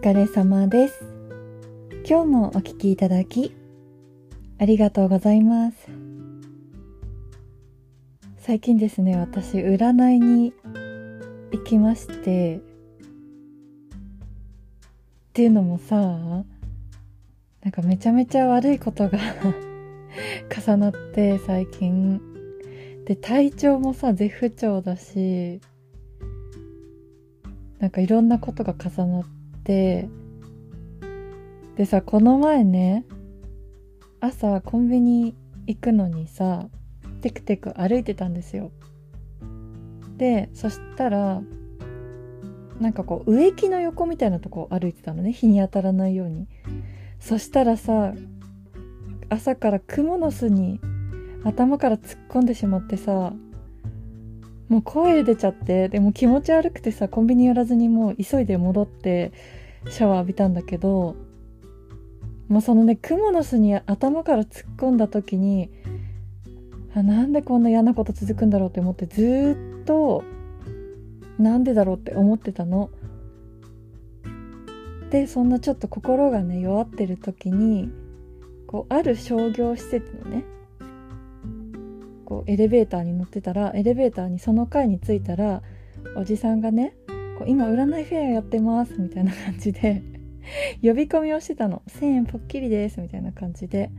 疲れ様です。今日もお聞きいただき、ありがとうございます。最近ですね、私、占いに行きまして、っていうのもさ、なんかめちゃめちゃ悪いことが 重なって、最近。で、体調もさ、絶不調だし、なんかいろんなことが重なって、でさ、この前ね、朝コンビニ行くのにさ、テクテク歩いてたんですよ。で、そしたら、なんかこう植木の横みたいなとこ歩いてたのね、日に当たらないように。そしたらさ、朝から蜘蛛の巣に頭から突っ込んでしまってさ、もう声出ちゃって、でも気持ち悪くてさ、コンビニ寄らずにもう急いで戻ってシャワー浴びたんだけど、もうそのね、蜘蛛の巣に頭から突っ込んだ時に、あなんでこんな嫌なこと続くんだろうって思ってずーっと、なんでだろうって思ってたの。で、そんなちょっと心がね、弱ってる時に、こう、ある商業施設のね、こうエレベーターに乗ってたらエレベーターにその階に着いたらおじさんがねこう今占いフェアやってますみたいな感じで呼び込みをしてたの。1000円ぽっきりですみたいな感じで。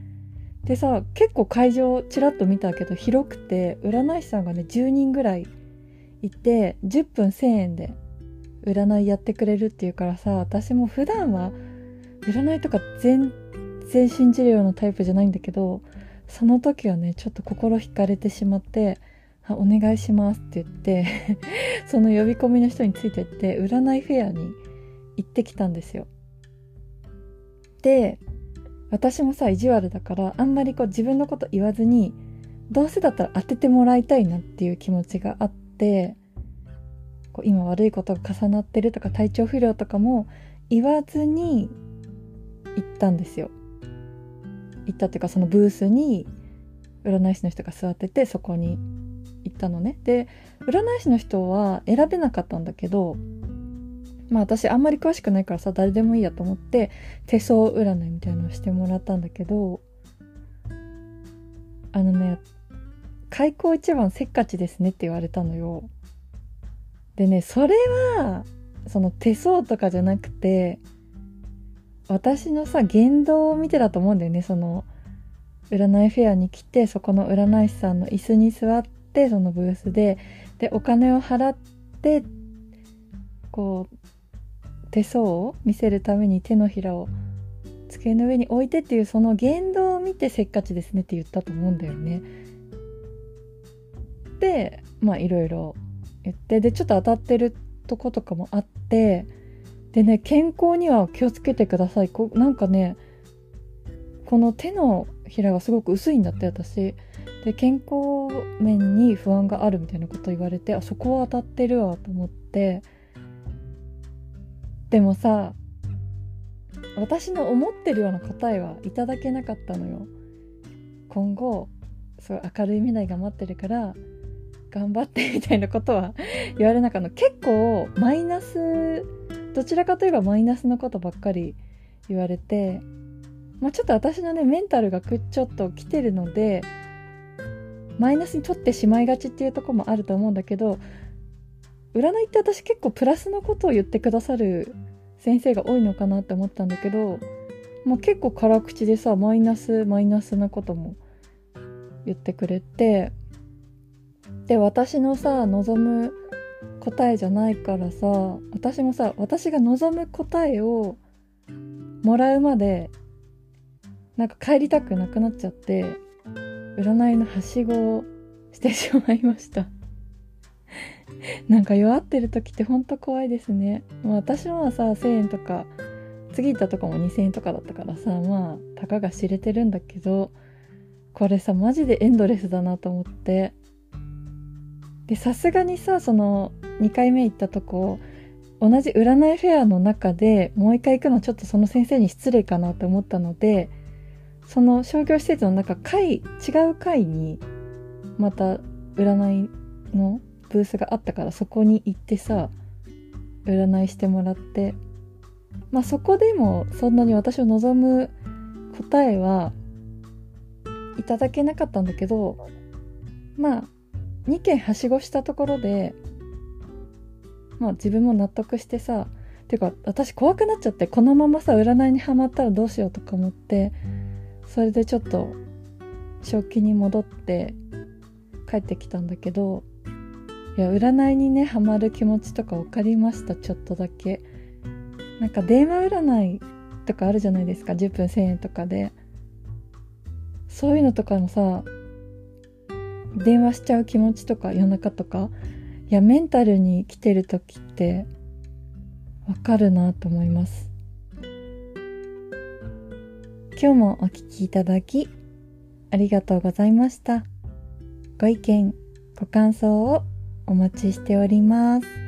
でさ結構会場ちらっと見たけど広くて占い師さんがね10人ぐらいいて10分1000円で占いやってくれるっていうからさ私も普段は占いとか全然信じるようなタイプじゃないんだけどその時はねちょっと心惹かれてしまって「あお願いします」って言って その呼び込みの人についてって占いフェアに行ってきたんですよ。で私もさ意地悪だからあんまりこう自分のこと言わずにどうせだったら当ててもらいたいなっていう気持ちがあってこう今悪いことが重なってるとか体調不良とかも言わずに行ったんですよ。行ったっていうかそのブースに占い師の人が座っててそこに行ったのね。で占い師の人は選べなかったんだけどまあ私あんまり詳しくないからさ誰でもいいやと思って手相占いみたいなのをしてもらったんだけどあのね開口一番せっかちですねって言われたのよ。でねそれはその手相とかじゃなくて私のさ言動を見てだと思うんだよねその占いフェアに来てそこの占い師さんの椅子に座ってそのブースででお金を払ってこう手相を見せるために手のひらを机の上に置いてっていうその言動を見てせっかちですねって言ったと思うんだよね。でまあいろいろ言ってでちょっと当たってるとことかもあってでね健康には気をつけてください。こなんかねこの手のひらがすごく薄いんだって私。で健康面に不安があるみたいなこと言われてあそこは当たってるわと思って。でもさ私の思ってるような答えはいただけなかったのよ。今後すごい明るい未来が待ってるから頑張ってみたいなことは言われなかった結構マイナスどちらかといえばマイナスのことばっかり言われて、まあ、ちょっと私のねメンタルがくちょっと来てるのでマイナスに取ってしまいがちっていうとこもあると思うんだけど占いって私結構プラスのことを言ってくださる先生が多いのかなって思ったんだけど、まあ、結構辛口でさマイナスマイナスなことも言ってくれてで私のさ望む答えじゃないからさ私もさ私が望む答えをもらうまでなんか帰りたくなくなっちゃって占いのはしごをしてしまいました。なんか弱ってる時ってほんと怖いですね。もう私はさ1000円とか次行ったとこも2000円とかだったからさまあたかが知れてるんだけどこれさマジでエンドレスだなと思って。でさすがにさその2回目行ったとこ同じ占いフェアの中でもう一回行くのちょっとその先生に失礼かなと思ったのでその商業施設の中階違う階にまた占いのブースがあったからそこに行ってさ占いしてもらってまあそこでもそんなに私を望む答えはいただけなかったんだけどまあ2件はしごしたところでまあ自分も納得してさていうか私怖くなっちゃってこのままさ占いにはまったらどうしようとか思ってそれでちょっと正気に戻って帰ってきたんだけどいや占いにねハマる気持ちとか分かりましたちょっとだけ。なんか電話占いとかあるじゃないですか10分1000円とかで。そういうのとかもさ電話しちゃう気持ちとか夜中とかいやメンタルに来てる時ってわかるなと思います。今日もお聴きいただきありがとうございました。ご意見ご感想をお待ちしております。